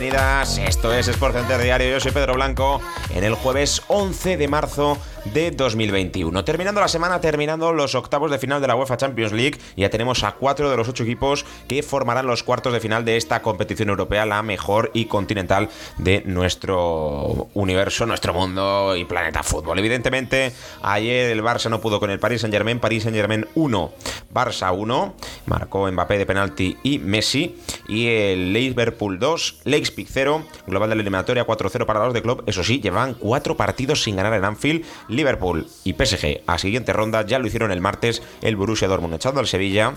Bienvenidas. Esto es Sport Center Diario. Yo soy Pedro Blanco. En el jueves 11 de marzo de 2021. Terminando la semana, terminando los octavos de final de la UEFA Champions League, ya tenemos a cuatro de los ocho equipos que formarán los cuartos de final de esta competición europea, la mejor y continental de nuestro universo, nuestro mundo y planeta fútbol. Evidentemente, ayer el Barça no pudo con el Paris Saint Germain, Paris Saint Germain 1, Barça 1, marcó Mbappé de penalti y Messi, y el Liverpool 2, Leipzig 0, global de la eliminatoria 4-0 para los de club, eso sí, llevan cuatro partidos sin ganar en Anfield, Liverpool y PSG a siguiente ronda ya lo hicieron el martes el Borussia Dortmund echando al Sevilla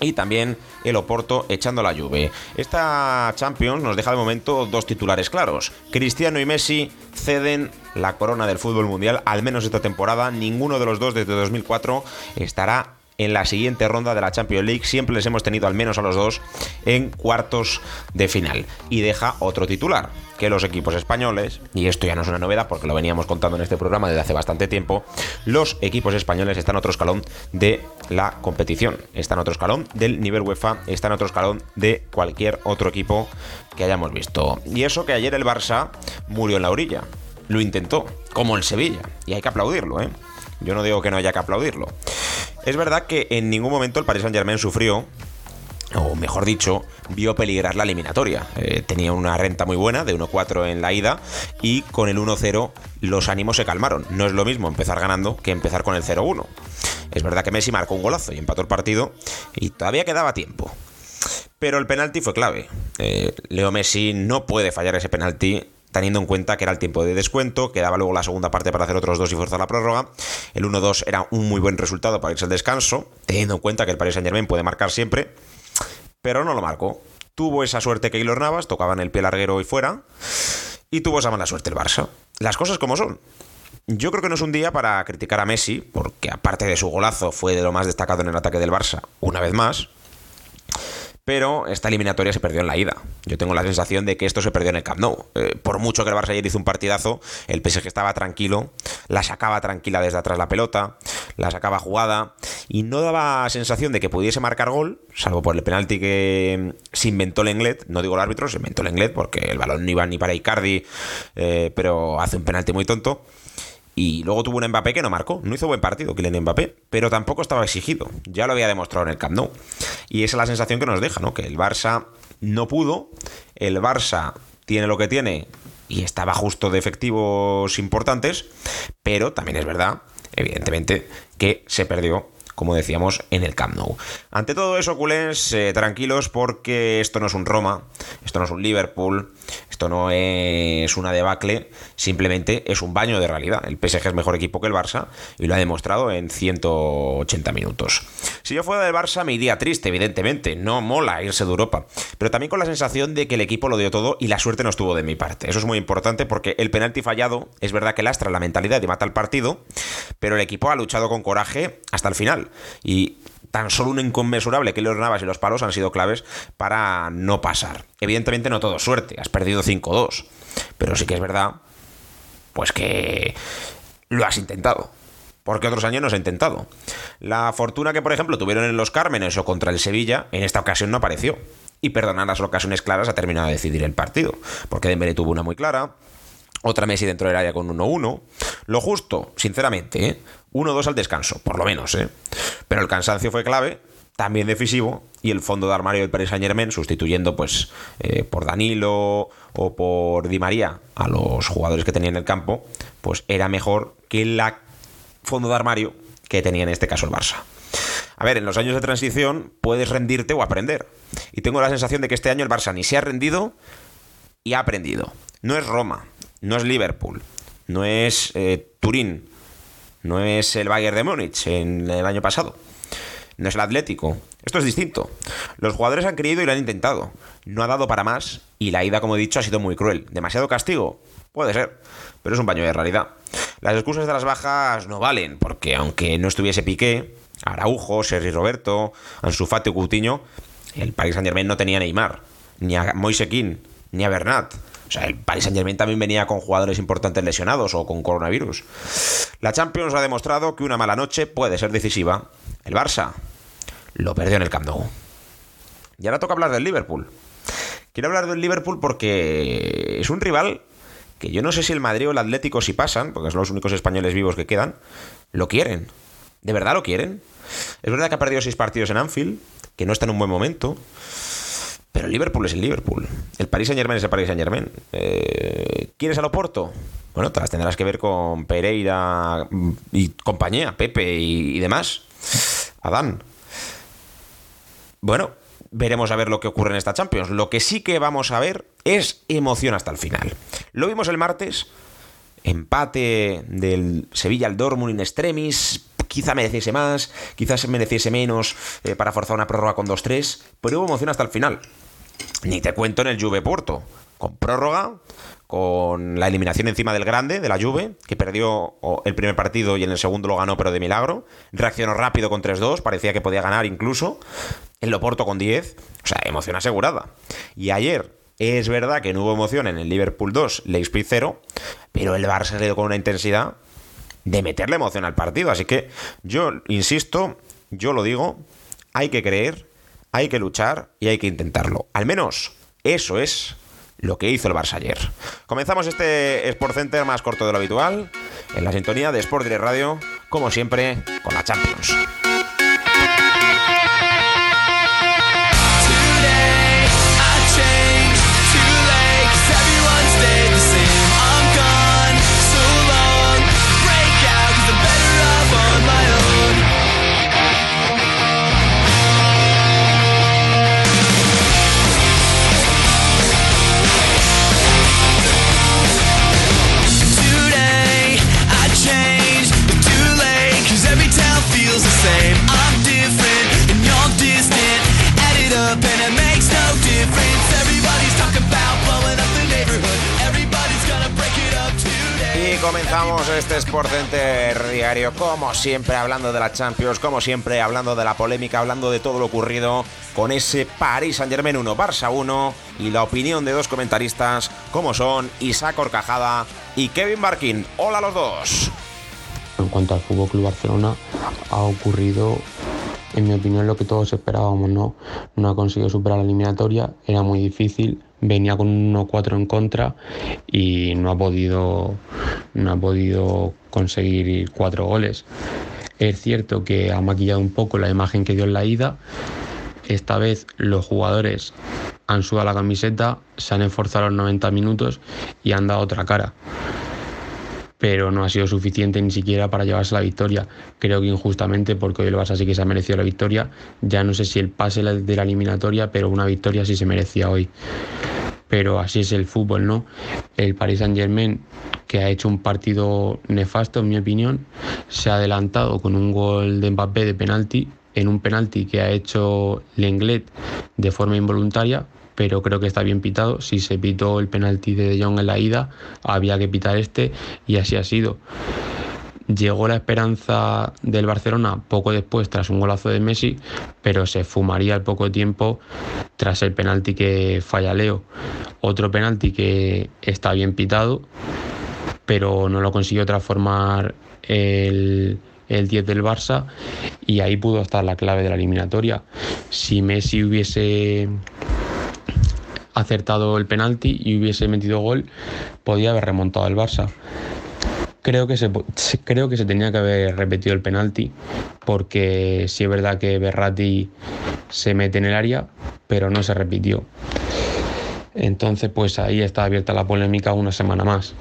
y también el Oporto echando la Juve. Esta Champions nos deja de momento dos titulares claros. Cristiano y Messi ceden la corona del fútbol mundial, al menos esta temporada. Ninguno de los dos desde 2004 estará en la siguiente ronda de la Champions League. Siempre les hemos tenido al menos a los dos en cuartos de final. Y deja otro titular, que los equipos españoles, y esto ya no es una novedad porque lo veníamos contando en este programa desde hace bastante tiempo, los equipos españoles están a otro escalón de la competición. Están a otro escalón del nivel UEFA, están a otro escalón de cualquier otro equipo que hayamos visto. Y eso que ayer el Barça murió en la orilla. Lo intentó, como el Sevilla. Y hay que aplaudirlo, ¿eh? Yo no digo que no haya que aplaudirlo. Es verdad que en ningún momento el Paris Saint Germain sufrió o mejor dicho, vio peligrar la eliminatoria. Eh, tenía una renta muy buena de 1-4 en la ida y con el 1-0 los ánimos se calmaron. No es lo mismo empezar ganando que empezar con el 0-1. Es verdad que Messi marcó un golazo y empató el partido y todavía quedaba tiempo. Pero el penalti fue clave. Eh, Leo Messi no puede fallar ese penalti teniendo en cuenta que era el tiempo de descuento, quedaba luego la segunda parte para hacer otros dos y forzar la prórroga. El 1-2 era un muy buen resultado para irse al descanso, teniendo en cuenta que el Paris Saint Germain puede marcar siempre, pero no lo marcó. Tuvo esa suerte que Keylor Navas, tocaban el pie larguero y fuera, y tuvo esa mala suerte el Barça. Las cosas como son. Yo creo que no es un día para criticar a Messi, porque aparte de su golazo fue de lo más destacado en el ataque del Barça, una vez más pero esta eliminatoria se perdió en la ida. Yo tengo la sensación de que esto se perdió en el Camp Nou. Eh, por mucho que el Barça ayer hizo un partidazo, el PSG estaba tranquilo, la sacaba tranquila desde atrás la pelota, la sacaba jugada y no daba sensación de que pudiese marcar gol, salvo por el penalti que se inventó Lenglet, no digo el árbitro, se inventó Lenglet porque el balón no iba ni para Icardi, eh, pero hace un penalti muy tonto. Y luego tuvo un Mbappé que no marcó. No hizo buen partido Kylian Mbappé, pero tampoco estaba exigido. Ya lo había demostrado en el Camp Nou. Y esa es la sensación que nos deja, ¿no? Que el Barça no pudo. El Barça tiene lo que tiene y estaba justo de efectivos importantes, pero también es verdad, evidentemente, que se perdió como decíamos, en el Camp Nou. Ante todo eso, culés, eh, tranquilos porque esto no es un Roma, esto no es un Liverpool, esto no es una debacle, simplemente es un baño de realidad. El PSG es mejor equipo que el Barça y lo ha demostrado en 180 minutos. Si yo fuera del Barça me iría triste, evidentemente, no mola irse de Europa, pero también con la sensación de que el equipo lo dio todo y la suerte no estuvo de mi parte. Eso es muy importante porque el penalti fallado es verdad que lastra la mentalidad y mata el partido, pero el equipo ha luchado con coraje hasta el final y tan solo un inconmensurable que los Navas y los palos han sido claves para no pasar. Evidentemente no todo suerte, has perdido 5-2, pero sí que es verdad, pues que lo has intentado. Porque otros años no has intentado. La fortuna que, por ejemplo, tuvieron en los Cármenes o contra el Sevilla, en esta ocasión no apareció. Y perdonar las ocasiones claras ha terminado de decidir el partido. Porque Dembélé tuvo una muy clara, otra Messi dentro del área con 1-1. Lo justo, sinceramente, ¿eh? 1-2 al descanso, por lo menos. ¿eh? Pero el cansancio fue clave, también decisivo, y el fondo de armario del Paris Saint Germain, sustituyendo pues eh, por Danilo o por Di María a los jugadores que tenía en el campo, pues era mejor que el fondo de armario que tenía en este caso el Barça. A ver, en los años de transición puedes rendirte o aprender. Y tengo la sensación de que este año el Barça ni se ha rendido y ha aprendido. No es Roma, no es Liverpool, no es eh, Turín, no es el Bayern de Múnich en el año pasado, no es el Atlético. Esto es distinto. Los jugadores han creído y lo han intentado. No ha dado para más y la ida, como he dicho, ha sido muy cruel. ¿Demasiado castigo? Puede ser, pero es un baño de realidad. Las excusas de las bajas no valen, porque aunque no estuviese Piqué, Araujo, Sergi Roberto, Ansu Fati Coutinho, el Paris Saint-Germain no tenía Neymar, ni a Moisekin, ni a Bernat. O sea, el Paris Saint-Germain también venía con jugadores importantes lesionados o con coronavirus. La Champions ha demostrado que una mala noche puede ser decisiva. El Barça lo perdió en el Camp Nou. Y ahora toca hablar del Liverpool. Quiero hablar del Liverpool porque es un rival que yo no sé si el Madrid o el Atlético, si pasan, porque son los únicos españoles vivos que quedan, lo quieren. ¿De verdad lo quieren? Es verdad que ha perdido seis partidos en Anfield, que no está en un buen momento. Pero el Liverpool es el Liverpool. El Paris Saint Germain es el Paris Saint Germain. Eh, ¿Quieres al Oporto? Bueno, te las tendrás que ver con Pereira y compañía, Pepe y, y demás. Adán. Bueno, veremos a ver lo que ocurre en esta Champions. Lo que sí que vamos a ver es emoción hasta el final. Lo vimos el martes. Empate del Sevilla al Dortmund in extremis quizá mereciese más, quizás mereciese menos eh, para forzar una prórroga con 2-3, pero hubo emoción hasta el final. Ni te cuento en el Juve Porto, con prórroga, con la eliminación encima del grande, de la Juve, que perdió el primer partido y en el segundo lo ganó, pero de milagro. Reaccionó rápido con 3-2, parecía que podía ganar incluso. En Loporto con 10, o sea, emoción asegurada. Y ayer, es verdad que no hubo emoción en el Liverpool 2, Leipzig 0, pero el Barça se con una intensidad de meterle emoción al partido. Así que yo insisto, yo lo digo, hay que creer, hay que luchar y hay que intentarlo. Al menos eso es lo que hizo el Barça ayer. Comenzamos este Sport Center más corto de lo habitual, en la sintonía de Sport Direct Radio, como siempre, con la Champions. Comenzamos este Sport Center diario, como siempre, hablando de la Champions, como siempre, hablando de la polémica, hablando de todo lo ocurrido con ese Paris Saint Germain 1, Barça 1 y la opinión de dos comentaristas, como son Isaac Orcajada y Kevin Barkin. Hola a los dos. En cuanto al Fútbol Club Barcelona, ha ocurrido en mi opinión, lo que todos esperábamos, ¿no? No ha conseguido superar la eliminatoria, era muy difícil, venía con un 1-4 en contra y no ha podido, no ha podido conseguir cuatro goles. Es cierto que ha maquillado un poco la imagen que dio en la ida. Esta vez los jugadores han sudado la camiseta, se han esforzado los 90 minutos y han dado otra cara pero no ha sido suficiente ni siquiera para llevarse la victoria. Creo que injustamente, porque hoy el Barça sí que se ha merecido la victoria. Ya no sé si el pase de la eliminatoria, pero una victoria sí se merecía hoy. Pero así es el fútbol, ¿no? El Paris Saint Germain, que ha hecho un partido nefasto, en mi opinión, se ha adelantado con un gol de Mbappé de penalti, en un penalti que ha hecho Lenglet de forma involuntaria, pero creo que está bien pitado. Si se pitó el penalti de De Jong en la ida, había que pitar este y así ha sido. Llegó la esperanza del Barcelona poco después tras un golazo de Messi, pero se fumaría al poco tiempo tras el penalti que falla Leo. Otro penalti que está bien pitado, pero no lo consiguió transformar el, el 10 del Barça y ahí pudo estar la clave de la eliminatoria. Si Messi hubiese acertado el penalti y hubiese metido gol, podía haber remontado el Barça. Creo que, se, creo que se tenía que haber repetido el penalti, porque sí es verdad que Berratti se mete en el área, pero no se repitió. Entonces, pues ahí está abierta la polémica una semana más.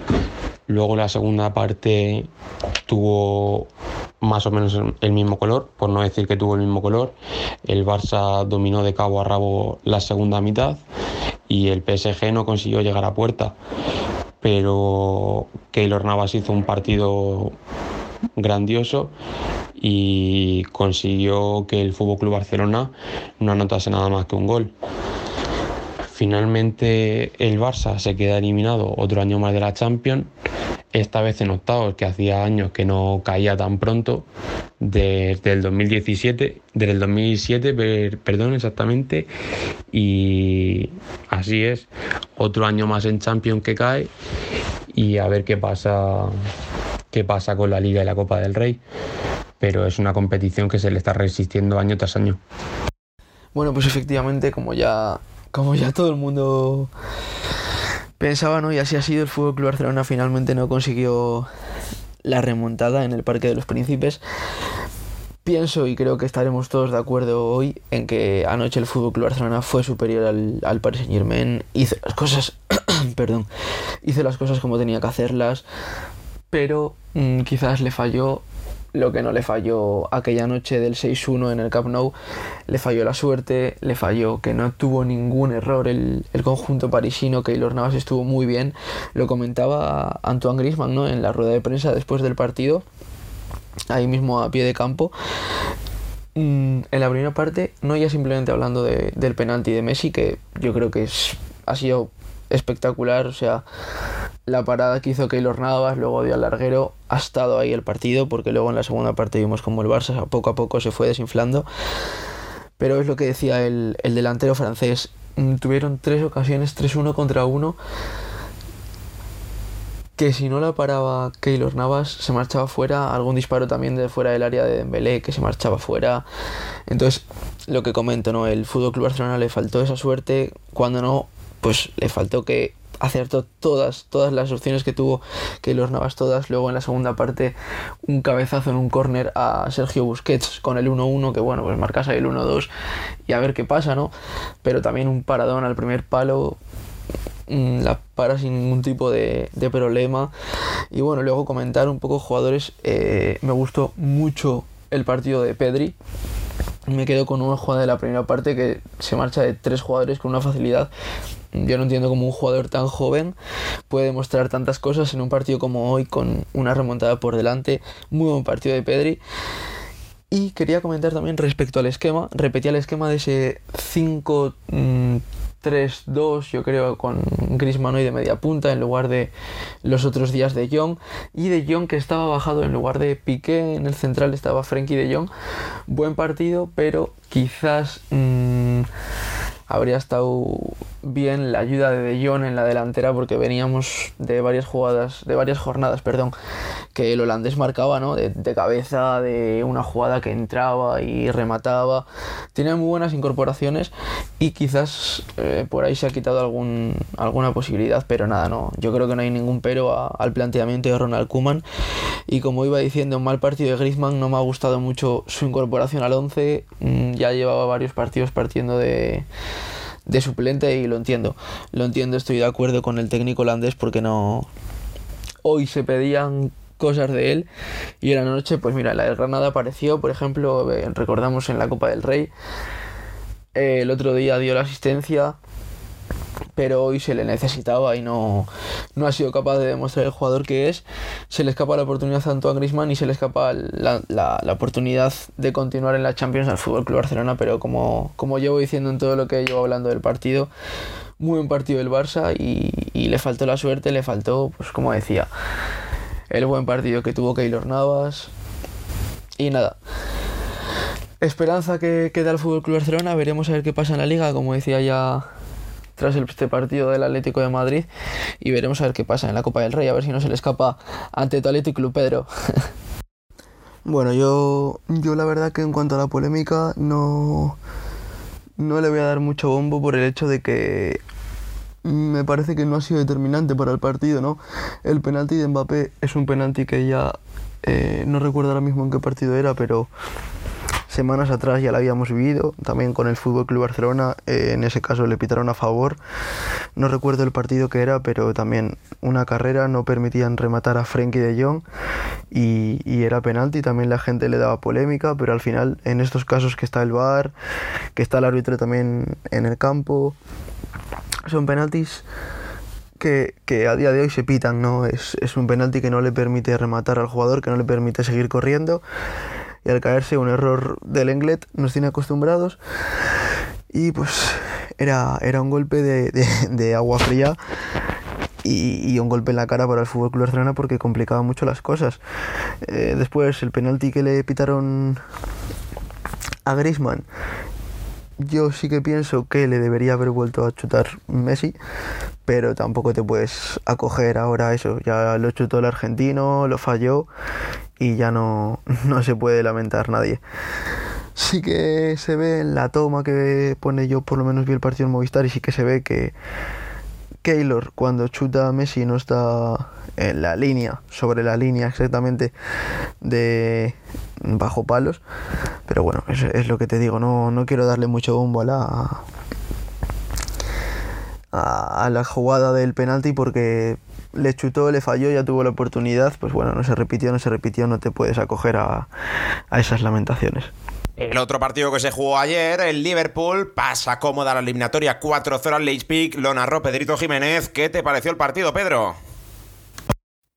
Luego la segunda parte tuvo más o menos el mismo color, por no decir que tuvo el mismo color. El Barça dominó de cabo a rabo la segunda mitad y el PSG no consiguió llegar a puerta. Pero Keylor Navas hizo un partido grandioso y consiguió que el Fútbol Club Barcelona no anotase nada más que un gol. Finalmente el Barça se queda eliminado otro año más de la Champions, esta vez en octavos, que hacía años que no caía tan pronto, desde el 2017, desde el 2007, perdón, exactamente, y así es, otro año más en Champions que cae y a ver qué pasa, qué pasa con la Liga y la Copa del Rey, pero es una competición que se le está resistiendo año tras año. Bueno, pues efectivamente, como ya como ya todo el mundo pensaba, ¿no? Y así ha sido, el Fútbol Club Barcelona finalmente no consiguió la remontada en el Parque de los Príncipes. Pienso y creo que estaremos todos de acuerdo hoy en que anoche el Fútbol Club Barcelona fue superior al, al Paris Saint Germain, hizo las cosas, perdón, hizo las cosas como tenía que hacerlas, pero mm, quizás le falló lo que no le falló aquella noche del 6-1 en el Camp Nou, le falló la suerte, le falló que no tuvo ningún error el, conjunto parisino, que Keylor Navas estuvo muy bien, lo comentaba Antoine Griezmann ¿no? en la rueda de prensa después del partido, ahí mismo a pie de campo. Mm, en la primera parte, no ya simplemente hablando del penalti de Messi, que yo creo que es, ha sido espectacular, o sea, la parada que hizo Keylor Navas, luego dio al larguero, ha estado ahí el partido, porque luego en la segunda parte vimos como el Barça poco a poco se fue desinflando. Pero es lo que decía el, delantero francés. Mm, tuvieron tres ocasiones, 3-1 contra 1, que si no la paraba Keylor Navas se marchaba fuera, algún disparo también de fuera del área de Dembélé que se marchaba fuera. Entonces, lo que comento, ¿no? El Fútbol Club Barcelona le faltó esa suerte, cuando no, pues le faltó que acertó todas, todas las opciones que tuvo que los Navas todas. Luego en la segunda parte un cabezazo en un córner a Sergio Busquets con el 1-1, que bueno, pues marcas ahí el 1-2 y a ver qué pasa, ¿no? Pero también un paradón al primer palo, mm, la para sin ningún tipo de, problema. Y bueno, luego comentar un poco jugadores, eh, me gustó mucho el partido de Pedri. Me quedo con una jugada de la primera parte que se marcha de tres jugadores con una facilidad yo no entiendo cómo un jugador tan joven puede demostrar tantas cosas en un partido como hoy con una remontada por delante. Muy buen partido de Pedri. Y quería comentar también respecto al esquema. Repetía el esquema de ese 5-3-2, mm, yo creo, con Griezmann hoy de media punta en lugar de los otros días de Young. Y de Young que estaba bajado en lugar de Piqué. En el central estaba Frenkie de Jong. Buen partido, pero quizás... Mmm, habría estado bien la ayuda de De Jong en la delantera porque veníamos de varias jugadas, de varias jornadas, perdón, que el holandés marcaba, ¿no? De, cabeza, de una jugada que entraba y remataba. Tenía muy buenas incorporaciones y quizás eh, por ahí se ha quitado algún, alguna posibilidad, pero nada, no. Yo creo que no hay ningún pero al planteamiento de Ronald Kuman y como iba diciendo, un mal partido de Griezmann no me ha gustado mucho su incorporación al 11. Mm, ya llevaba varios partidos partiendo de de suplente y lo entiendo. Lo entiendo, estoy de acuerdo con el técnico holandés porque no. Hoy se pedían cosas de él y en la noche, pues mira, la del Granada apareció, por ejemplo, eh, recordamos en la Copa del Rey. Eh, el otro día dio la asistencia pero hoy se le necesitaba y no, no ha sido capaz de demostrar el jugador que es. Se le escapa la oportunidad a Antoine Griezmann y se le escapa la, la, oportunidad de continuar en la Champions al Fútbol Club Barcelona, pero como, como llevo diciendo en todo lo que llevo hablando del partido, muy buen partido del Barça y le faltó la suerte, le faltó, pues como decía, el buen partido que tuvo Keylor Navas y nada. Esperanza que queda el Fútbol Club Barcelona, veremos a ver qué pasa en la liga, como decía ya tras este partido del Atlético de Madrid y veremos a ver qué pasa en la Copa del Rey, a ver si no se le escapa ante tu Atlético Club Pedro. bueno, yo, yo la verdad que en cuanto a la polémica no, no le voy a dar mucho bombo por el hecho de que me parece que no ha sido determinante para el partido, ¿no? El penalti de Mbappé es un penalti que ya eh, no recuerdo ahora mismo en qué partido era, pero semanas atrás ya lo habíamos vivido, también con el Fútbol Club Barcelona, eh, en ese caso le pitaron a favor. No recuerdo el partido que era, pero también una carrera no permitían rematar a Frenkie de Jong y, y, era penalti, también la gente le daba polémica, pero al final en estos casos que está el VAR, que está el árbitro también en el campo, son penaltis que, a día de hoy se pitan, ¿no? Es, es, un penalti que no le permite rematar al jugador, que no le permite seguir corriendo. Y al caerse un error del Englet, nos tiene acostumbrados. Y pues era, era un golpe de, agua fría y, un golpe en la cara para el Fútbol Barcelona porque complicaba mucho las cosas. Eh, después el penalti que le pitaron a Griezmann yo sí que pienso que le debería haber vuelto a chutar Messi, pero tampoco te puedes acoger ahora eso. Ya lo chutó el argentino, lo falló y ya no, no se puede lamentar nadie. Sí que se ve en la toma que pone yo, por lo menos vi el partido en Movistar y sí que se ve que Keylor cuando chuta a Messi no está en la línea, sobre la línea exactamente de bajo palos. Pero bueno, es, lo que te digo, no, no, quiero darle mucho bombo a la a, a la jugada del penalti porque le chutó, le falló, ya tuvo la oportunidad, pues bueno, no se repitió, no se repitió, no te puedes acoger a, a esas lamentaciones. El otro partido que se jugó ayer, el Liverpool, pasa cómoda la eliminatoria 4-0 al Leipzig, lo narró Pedrito Jiménez. ¿Qué te pareció el partido, Pedro?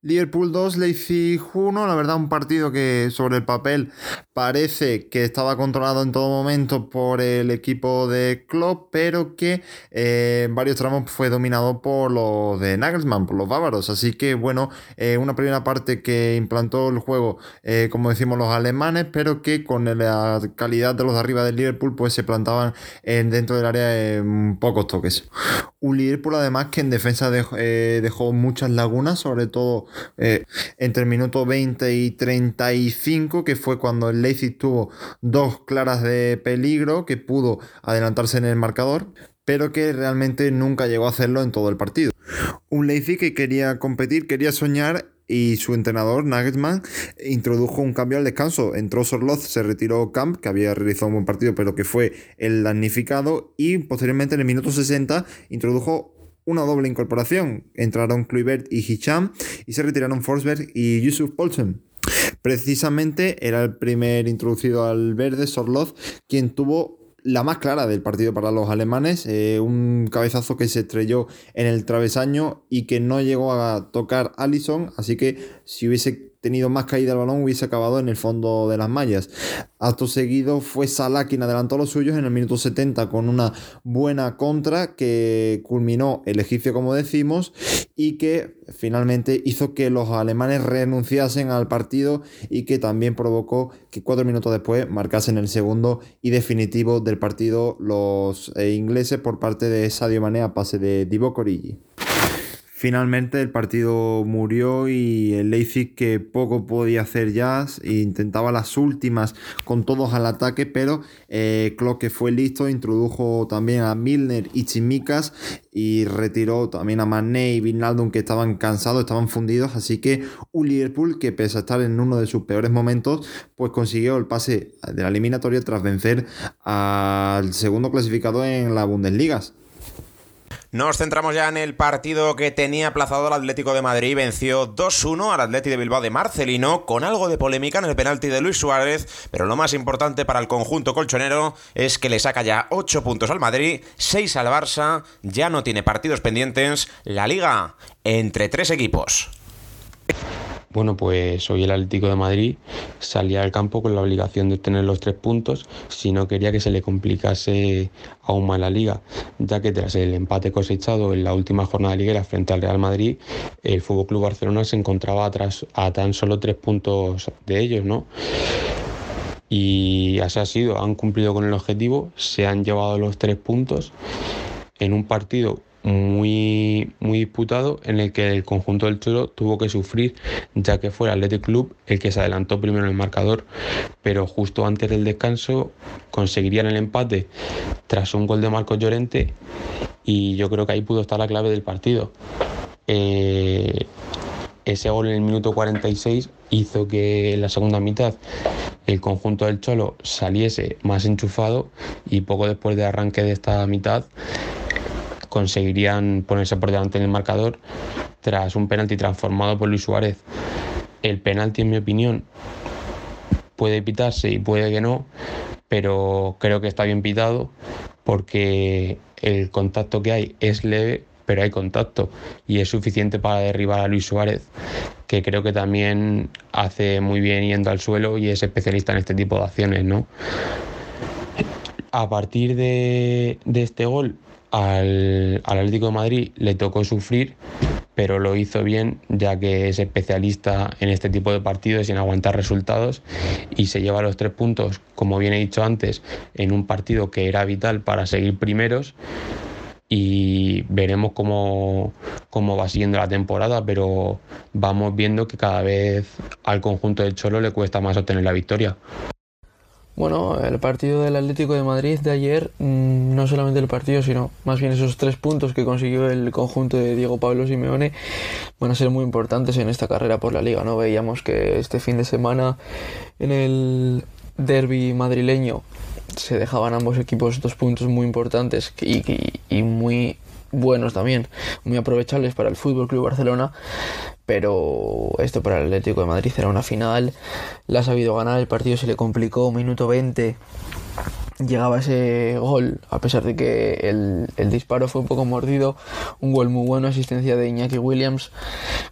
Liverpool 2, Leipzig 1, la verdad un partido que sobre el papel parece que estaba controlado en todo momento por el equipo de Klopp, pero que eh, en varios tramos fue dominado por los de Nagelsmann, por los bávaros, así que bueno, eh, una primera parte que implantó el juego, eh, como decimos los alemanes, pero que con la calidad de los de arriba del Liverpool pues se plantaban en, dentro del área en pocos toques. Un Liverpool además que en defensa dejó, dejó muchas lagunas, sobre todo eh, entre el minuto 20 y 35, que fue cuando el Leipzig tuvo dos claras de peligro, que pudo adelantarse en el marcador, pero que realmente nunca llegó a hacerlo en todo el partido. Un Leipzig que quería competir, quería soñar y su entrenador Nagelsmann introdujo un cambio al descanso. Entró Sorloth, se retiró Camp, que había realizado un buen partido, pero que fue el damnificado, y posteriormente en el minuto 60 introdujo una doble incorporación. Entraron Kluivert y Hicham y se retiraron Forsberg y Yusuf Poulsen. Precisamente era el primer introducido al verde, Sorloth, quien tuvo la más clara del partido para los alemanes, eh, un cabezazo que se estrelló en el travesaño y que no llegó a tocar Allison, así que si hubiese tenido más caída el balón hubiese acabado en el fondo de las mallas. Acto seguido fue Salah quien adelantó los suyos en el minuto 70 con una buena contra que culminó el egipcio como decimos y que finalmente hizo que los alemanes renunciasen al partido y que también provocó que cuatro minutos después marcasen el segundo y definitivo del partido los eh, ingleses por parte de Sadio Mané a pase de Divo Origi. Finalmente el partido murió y el Leipzig que poco podía hacer ya, intentaba las últimas con todos al ataque, pero eh, que fue listo, introdujo también a Milner y Chimicas y retiró también a Mané y Vinaldum que estaban cansados, estaban fundidos, así que un Liverpool que pese a estar en uno de sus peores momentos, pues consiguió el pase de la eliminatoria tras vencer al segundo clasificado en la Bundesliga. Nos centramos ya en el partido que tenía aplazado el Atlético de Madrid. Venció 2-1 al Atlético de Bilbao de Marcelino, con algo de polémica en el penalti de Luis Suárez. Pero lo más importante para el conjunto colchonero es que le saca ya 8 puntos al Madrid, 6 al Barça. Ya no tiene partidos pendientes. La liga entre tres equipos. Bueno, pues hoy el Atlético de Madrid salía al campo con la obligación de obtener los tres puntos si no quería que se le complicase aún más la liga, ya que tras el empate cosechado en la última jornada de liguera frente al Real Madrid, el Fútbol Club Barcelona se encontraba atrás a tan solo tres puntos de ellos, ¿no? Y así ha sido, han cumplido con el objetivo, se han llevado los tres puntos en un partido muy, muy disputado en el que el conjunto del Cholo tuvo que sufrir ya que fue el Athletic Club el que se adelantó primero en el marcador pero justo antes del descanso conseguirían el empate tras un gol de Marcos Llorente y yo creo que ahí pudo estar la clave del partido. Eh, ese gol en el minuto 46 hizo que en la segunda mitad el conjunto del Cholo saliese más enchufado y poco después de arranque de esta mitad conseguirían ponerse por delante en el marcador tras un penalti transformado por Luis Suárez. El penalti, en mi opinión, puede pitarse y puede que no, pero creo que está bien pitado porque el contacto que hay es leve, pero hay contacto y es suficiente para derribar a Luis Suárez, que creo que también hace muy bien yendo al suelo y es especialista en este tipo de acciones, ¿no? A partir de, de este gol, al, al Atlético de Madrid le tocó sufrir, pero lo hizo bien ya que es especialista en este tipo de partidos y en aguantar resultados y se lleva los tres puntos, como bien he dicho antes, en un partido que era vital para seguir primeros y veremos cómo, cómo va siguiendo la temporada, pero vamos viendo que cada vez al conjunto del Cholo le cuesta más obtener la victoria. Bueno, el partido del Atlético de Madrid de ayer, mm, no solamente el partido, sino más bien esos tres puntos que consiguió el conjunto de Diego Pablo Simeone van a ser muy importantes en esta carrera por la liga, ¿no? Veíamos que este fin de semana en el derby madrileño se dejaban ambos equipos dos puntos muy importantes y, y, muy buenos también, muy aprovechables para el Fútbol Club Barcelona, pero esto para el Atlético de Madrid era una final, la ha sabido ganar, el partido se le complicó, minuto 20 llegaba ese gol, a pesar de que el, el, disparo fue un poco mordido, un gol muy bueno, asistencia de Iñaki Williams,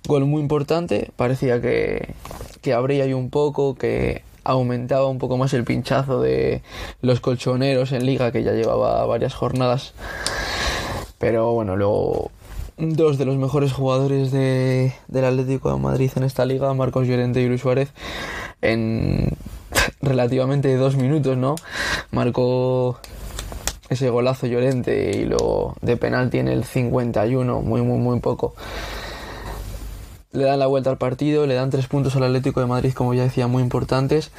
gol muy importante, parecía que, que abría ahí un poco, que aumentaba un poco más el pinchazo de los colchoneros en liga, que ya llevaba varias jornadas, pero bueno, luego dos de los mejores jugadores de, del Atlético de Madrid en esta liga, Marcos Llorente y Luis Suárez, en relativamente dos minutos, ¿no? Marcó ese golazo Llorente y lo de penalti en el 51, muy, muy, muy poco. Le dan la vuelta al partido, le dan tres puntos al Atlético de Madrid, como ya decía, muy importantes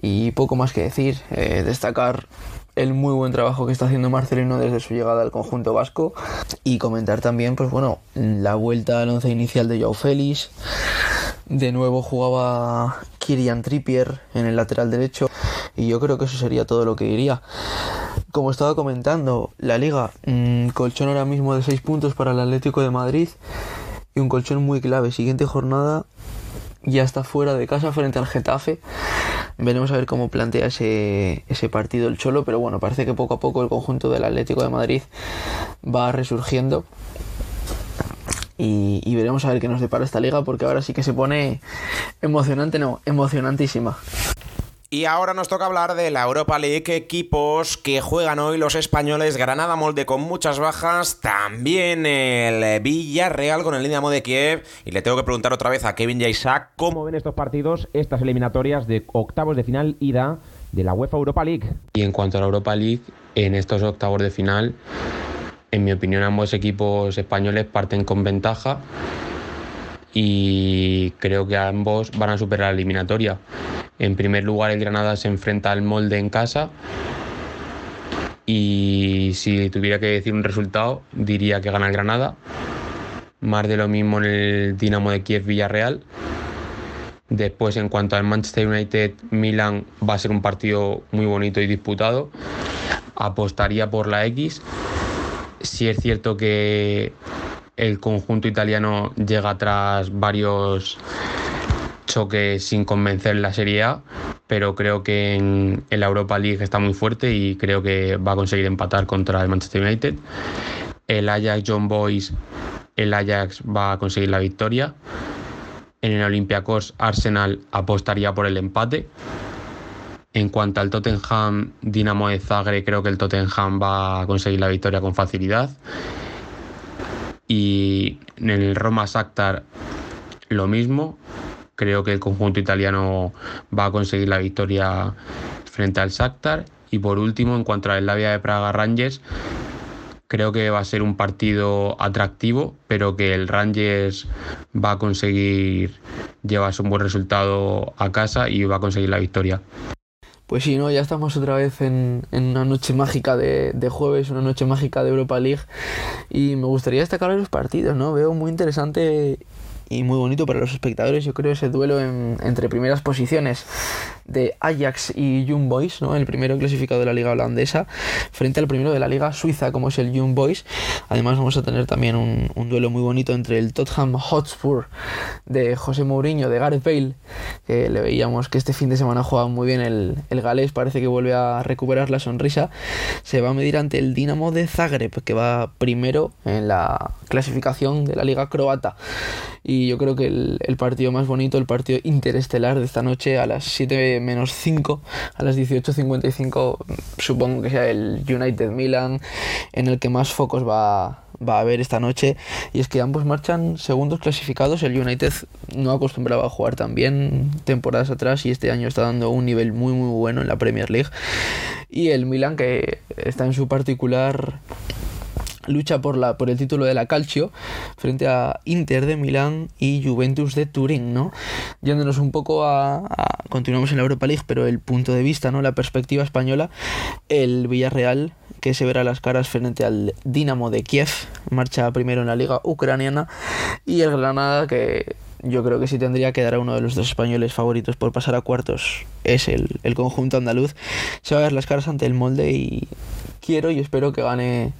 y poco más que decir. Eh, destacar el muy buen trabajo que está haciendo Marcelino desde su llegada al conjunto vasco y comentar también, pues bueno, la vuelta al once inicial de Joao Félix. De nuevo jugaba Kirian Trippier en el lateral derecho y yo creo que eso sería todo lo que diría. Como estaba comentando, la liga, mmm, colchón ahora mismo de 6 puntos para el Atlético de Madrid y un colchón muy clave. Siguiente jornada ya está fuera de casa frente al Getafe. Veremos a ver cómo plantea ese, ese partido el Cholo, pero bueno, parece que poco a poco el conjunto del Atlético de Madrid va resurgiendo. Y, y, veremos a ver qué nos depara esta liga, porque ahora sí que se pone emocionante, no, emocionantísima. Y ahora nos toca hablar de la Europa League, equipos que juegan hoy los españoles, Granada Molde con muchas bajas, también el Villarreal con el Dinamo de Kiev. Y le tengo que preguntar otra vez a Kevin y Isaac cómo ven estos partidos, estas eliminatorias de octavos de final ida de la UEFA Europa League. Y en cuanto a la Europa League, en estos octavos de final, en mi opinión ambos equipos españoles parten con ventaja y creo que ambos van a superar la eliminatoria. En primer lugar, el Granada se enfrenta al molde en casa. Y si tuviera que decir un resultado, diría que gana el Granada. Más de lo mismo en el Dinamo de Kiev Villarreal. Después, en cuanto al Manchester United Milan, va a ser un partido muy bonito y disputado. Apostaría por la X. Si es cierto que el conjunto italiano llega tras varios choques sin convencer en la Serie A, pero creo que en, en, la Europa League está muy fuerte y creo que va a conseguir empatar contra el Manchester United. El Ajax John Boys, el Ajax va a conseguir la victoria. En el Olympiacos Arsenal apostaría por el empate. En cuanto al Tottenham Dinamo de Zagreb, creo que el Tottenham va a conseguir la victoria con facilidad. Y en el Roma Shakhtar lo mismo. Creo que el conjunto italiano va a conseguir la victoria frente al Shakhtar. Y por último, en cuanto a la Slavia de Praga Rangers, creo que va a ser un partido atractivo, pero que el Rangers va a conseguir llevarse un buen resultado a casa y va a conseguir la victoria. Pues sí, ¿no? Ya estamos otra vez en, en una noche mágica de, de, jueves, una noche mágica de Europa League. Y me gustaría destacar los partidos, ¿no? Veo muy interesante y muy bonito para los espectadores, yo creo, ese duelo en, entre primeras posiciones de Ajax y Young Boys, ¿no? el primero clasificado de la liga holandesa, frente al primero de la liga suiza, como es el Young Boys. Además vamos a tener también un, duelo muy bonito entre el Tottenham Hotspur de José Mourinho, de Gareth Bale, que le veíamos que este fin de semana jugaba muy bien el, el parece que vuelve a recuperar la sonrisa. Se va a medir ante el Dinamo de Zagreb, que va primero en la clasificación de la liga croata. Y yo creo que el, el partido más bonito, el partido interestelar de esta noche a las 7 menos 5, a las 18.55, supongo que sea el United Milan, en el que más focos va, va a haber esta noche. Y es que ambos marchan segundos clasificados. El United no acostumbraba a jugar tan bien temporadas atrás y este año está dando un nivel muy muy bueno en la Premier League. Y el Milan que está en su particular lucha por, la, por el título de la Calcio frente a Inter de Milán y Juventus de Turín, ¿no? Yéndonos un poco a, continuamos en la Europa League, pero el punto de vista, ¿no? La perspectiva española, el Villarreal que se verá las caras frente al Dinamo de Kiev, marcha primero en la liga ucraniana y el Granada que yo creo que sí tendría que dar a uno de los dos españoles favoritos por pasar a cuartos es el, el, conjunto andaluz. Se va a ver las caras ante el molde y quiero y espero que gane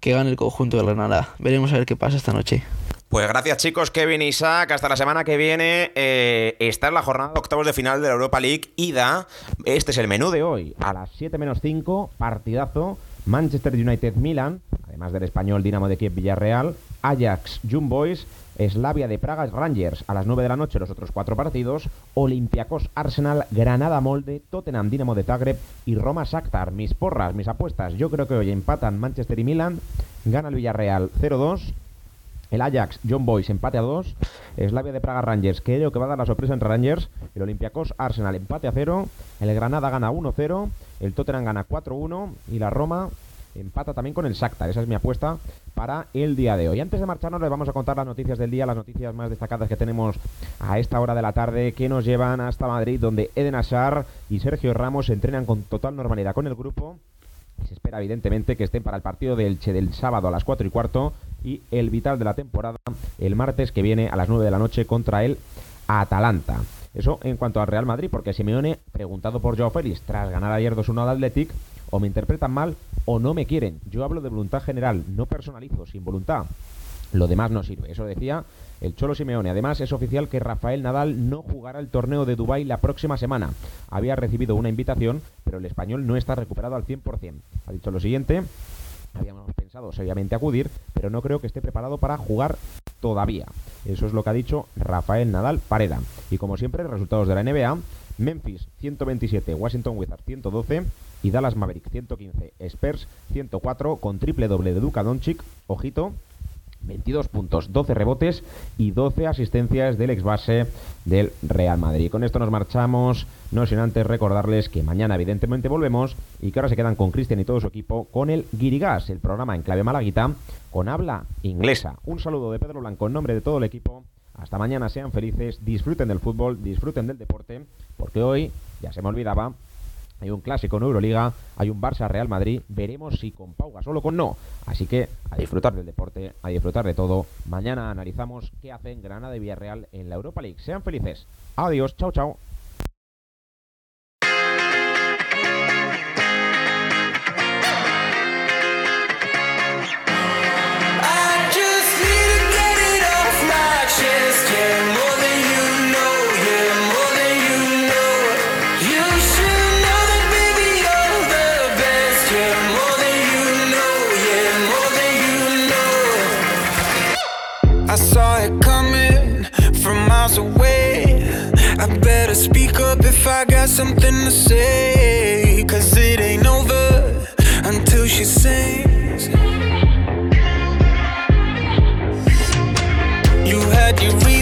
que gane el conjunto de Granada. Veremos a ver qué pasa esta noche. Pues gracias chicos, Kevin y Isaac. Hasta la semana que viene. Eh, está en la jornada de octavos de final de la Europa League. Ida. Este es el menú de hoy. A las 7 menos 5, partidazo. Manchester United Milan, además del español Dinamo de Kiev Villarreal, Ajax Young Boys, Slavia de Praga Rangers a las 9 de la noche los otros cuatro partidos, Olympiacos Arsenal, Granada Molde, Tottenham Dinamo de Zagreb y Roma Shakhtar. Mis porras, mis apuestas, yo creo que hoy empatan Manchester y Milan, gana el Villarreal 0-2. El Ajax, John Boys, empate a 2. Slavia de Praga Rangers, creo que va a dar la sorpresa entre Rangers. El Olympiacos Arsenal, empate a 0. El Granada gana 1-0. El Tottenham gana 4-1. Y la Roma empata también con el Shakhtar. Esa es mi apuesta para el día de hoy. Antes de marcharnos les vamos a contar las noticias del día, las noticias más destacadas que tenemos a esta hora de la tarde que nos llevan hasta Madrid donde Eden Hazard y Sergio Ramos entrenan con total normalidad con el grupo. Se espera evidentemente que estén para el partido del Che del sábado a las 4 y cuarto y el vital de la temporada el martes que viene a las 9 de la noche contra el Atalanta. Eso en cuanto al Real Madrid, porque Simeone, preguntado por Joao Félix tras ganar ayer 2-1 al Athletic, o me interpretan mal o no me quieren. Yo hablo de voluntad general, no personalizo, sin voluntad. Lo demás no sirve. Eso decía el Cholo Simeone. Además, es oficial que Rafael Nadal no jugará el torneo de Dubái la próxima semana. Había recibido una invitación, pero el español no está recuperado al 100%. Ha dicho lo siguiente. Habíamos pensado seriamente acudir, pero no creo que esté preparado para jugar todavía. Eso es lo que ha dicho Rafael Nadal Pareda. Y como siempre, resultados de la NBA. Memphis 127, Washington Wizards 112 y Dallas Maverick 115, Spurs 104 con triple doble de Duka Doncic, ojito, 22 puntos, 12 rebotes y 12 asistencias del ex base del Real Madrid. Con esto nos marchamos, no sin antes recordarles que mañana evidentemente volvemos y que ahora se quedan con Cristian y todo su equipo con el Guirigas, el programa en clave malaguita con habla inglesa. Un saludo de Pedro Blanco en nombre de todo el equipo. Hasta mañana, sean felices, disfruten del fútbol, disfruten del deporte, porque hoy, ya se me olvidaba, hay un clásico en Euroliga, hay un Barça Real Madrid, veremos si con Pauga solo con no. Así que a disfrutar del deporte, a disfrutar de todo. Mañana analizamos qué hacen Granada y Villarreal en la Europa League. Sean felices. Adiós, chao, chao. Miles away. I better speak up if I got something to say. Cause it ain't over until she sings. You had your reasons,